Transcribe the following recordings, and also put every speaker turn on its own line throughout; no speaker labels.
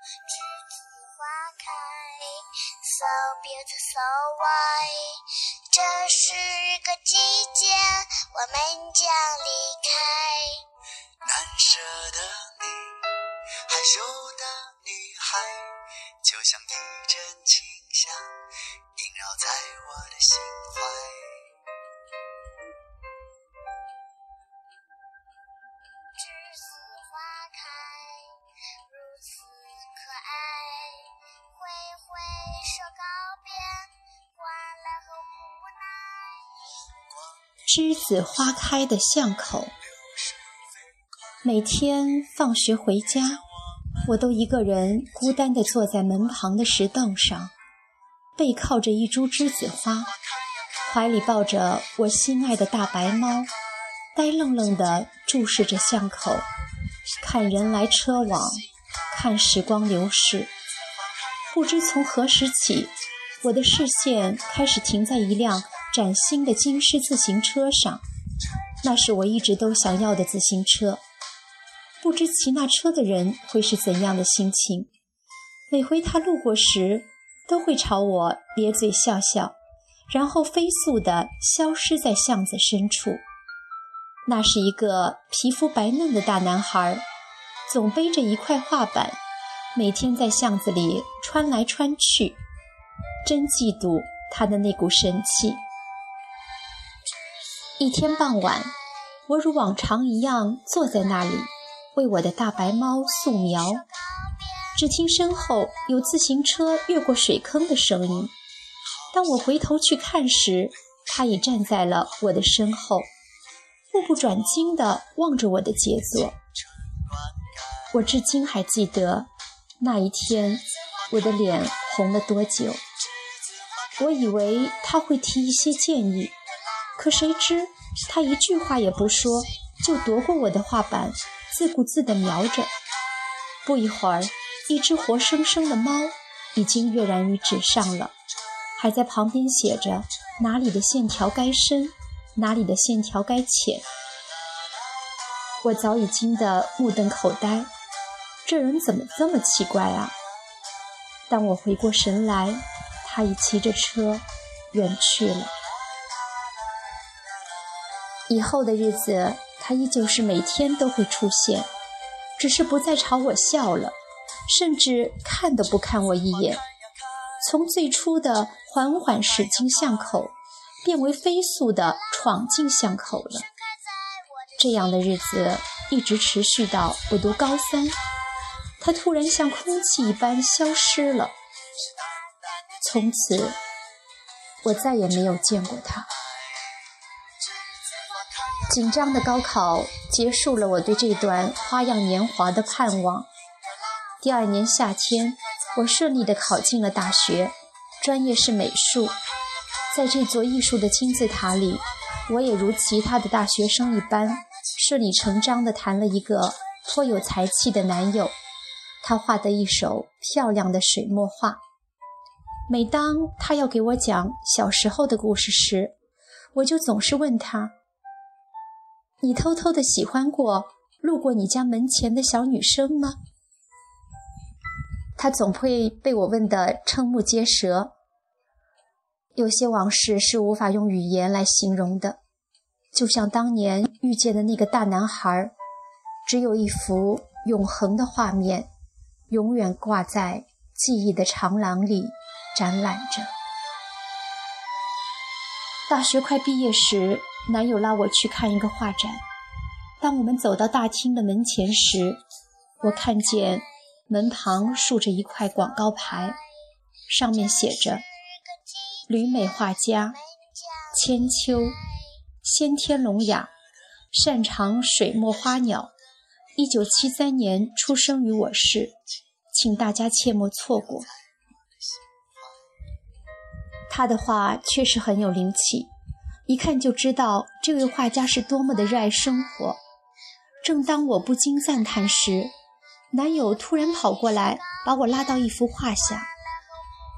栀子花开，so beautiful so white。这是个季节，我们将离开。
难舍的你，害羞的女孩，就像一阵清香，萦绕在我的心怀。
栀子花开
的巷口，每天放学回家，我都一个人孤单地坐在门旁的石凳上，背靠着一株栀子花，怀里抱着我心爱的大白猫，呆愣愣地注视着巷口，看人来车往，看时光流逝。不知从何时起，我的视线开始停在一辆崭新的金狮自行车上，那是我一直都想要的自行车。不知骑那车的人会是怎样的心情？每回他路过时，都会朝我咧嘴笑笑，然后飞速地消失在巷子深处。那是一个皮肤白嫩的大男孩，总背着一块画板。每天在巷子里穿来穿去，真嫉妒他的那股神气。一天傍晚，我如往常一样坐在那里，为我的大白猫素描。只听身后有自行车越过水坑的声音。当我回头去看时，它已站在了我的身后，目不转睛地望着我的杰作。我至今还记得。那一天，我的脸红了多久？我以为他会提一些建议，可谁知他一句话也不说，就夺过我的画板，自顾自地描着。不一会儿，一只活生生的猫已经跃然于纸上了，还在旁边写着哪里的线条该深，哪里的线条该浅。我早已惊得目瞪口呆。这人怎么这么奇怪啊！当我回过神来，他已骑着车远去了。以后的日子，他依旧是每天都会出现，只是不再朝我笑了，甚至看都不看我一眼。从最初的缓缓驶进巷口，变为飞速的闯进巷口了。这样的日子一直持续到我读高三。他突然像空气一般消失了，从此我再也没有见过他。紧张的高考结束了我对这段花样年华的盼望。第二年夏天，我顺利的考进了大学，专业是美术。在这座艺术的金字塔里，我也如其他的大学生一般，顺理成章地谈了一个颇有才气的男友。他画的一手漂亮的水墨画。每当他要给我讲小时候的故事时，我就总是问他：“你偷偷的喜欢过路过你家门前的小女生吗？”他总会被我问得瞠目结舌。有些往事是无法用语言来形容的，就像当年遇见的那个大男孩，只有一幅永恒的画面。永远挂在记忆的长廊里展览着。大学快毕业时，男友拉我去看一个画展。当我们走到大厅的门前时，我看见门旁竖着一块广告牌，上面写着“旅美画家千秋，先天聋哑，擅长水墨花鸟。”一九七三年出生于我市，请大家切莫错过。他的画确实很有灵气，一看就知道这位画家是多么的热爱生活。正当我不禁赞叹时，男友突然跑过来，把我拉到一幅画下。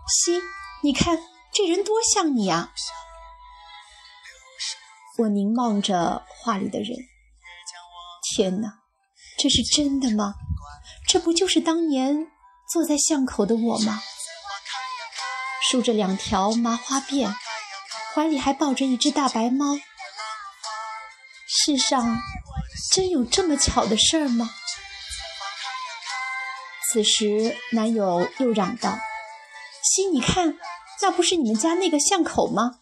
西，你看这人多像你啊！我凝望着画里的人，天哪！这是真的吗？这不就是当年坐在巷口的我吗？梳着两条麻花辫，怀里还抱着一只大白猫。世上真有这么巧的事儿吗？此时，男友又嚷道：“西，你看，那不是你们家那个巷口吗？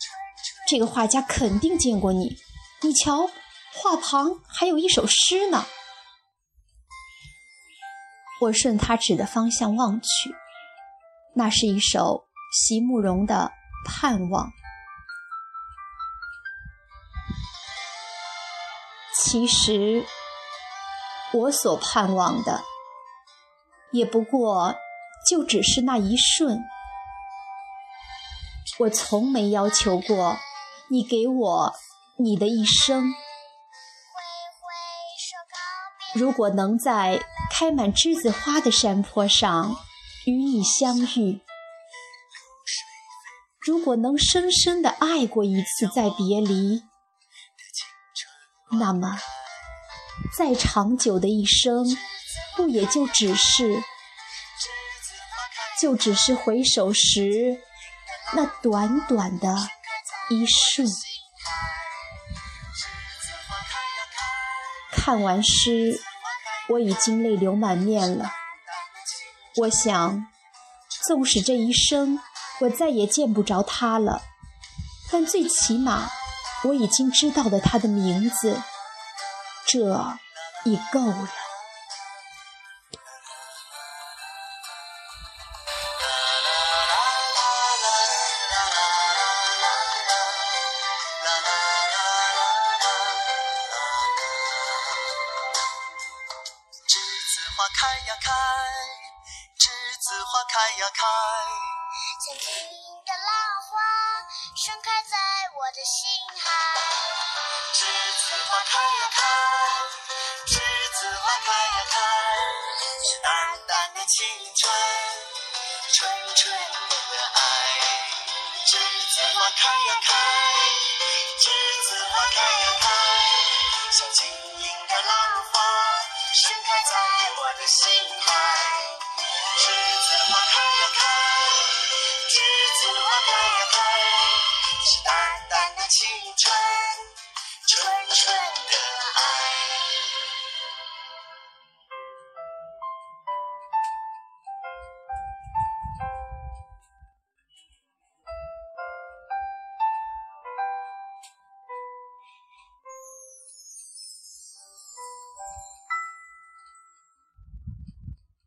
这个画家肯定见过你。你瞧，画旁还有一首诗呢。”我顺他指的方向望去，那是一首席慕容的《盼望》。其实，我所盼望的，也不过就只是那一瞬。我从没要求过你给我你的一生。如果能在开满栀子花的山坡上与你相遇，如果能深深的爱过一次再别离。那么，再长久的一生，不也就只是，就只是回首时那短短的一瞬。看完诗，我已经泪流满面了。我想，纵使这一生我再也见不着他了，但最起码。我已经知道了他的名字，这已够了。
栀子花开呀开，栀子花开呀开，
盛开在我的心海。
栀子花开呀开，栀子花开呀开，是淡淡的青春，纯纯的爱。栀子花开呀开，栀子花开呀开，像晶莹的浪花盛开在我的心海。青春。纯纯的。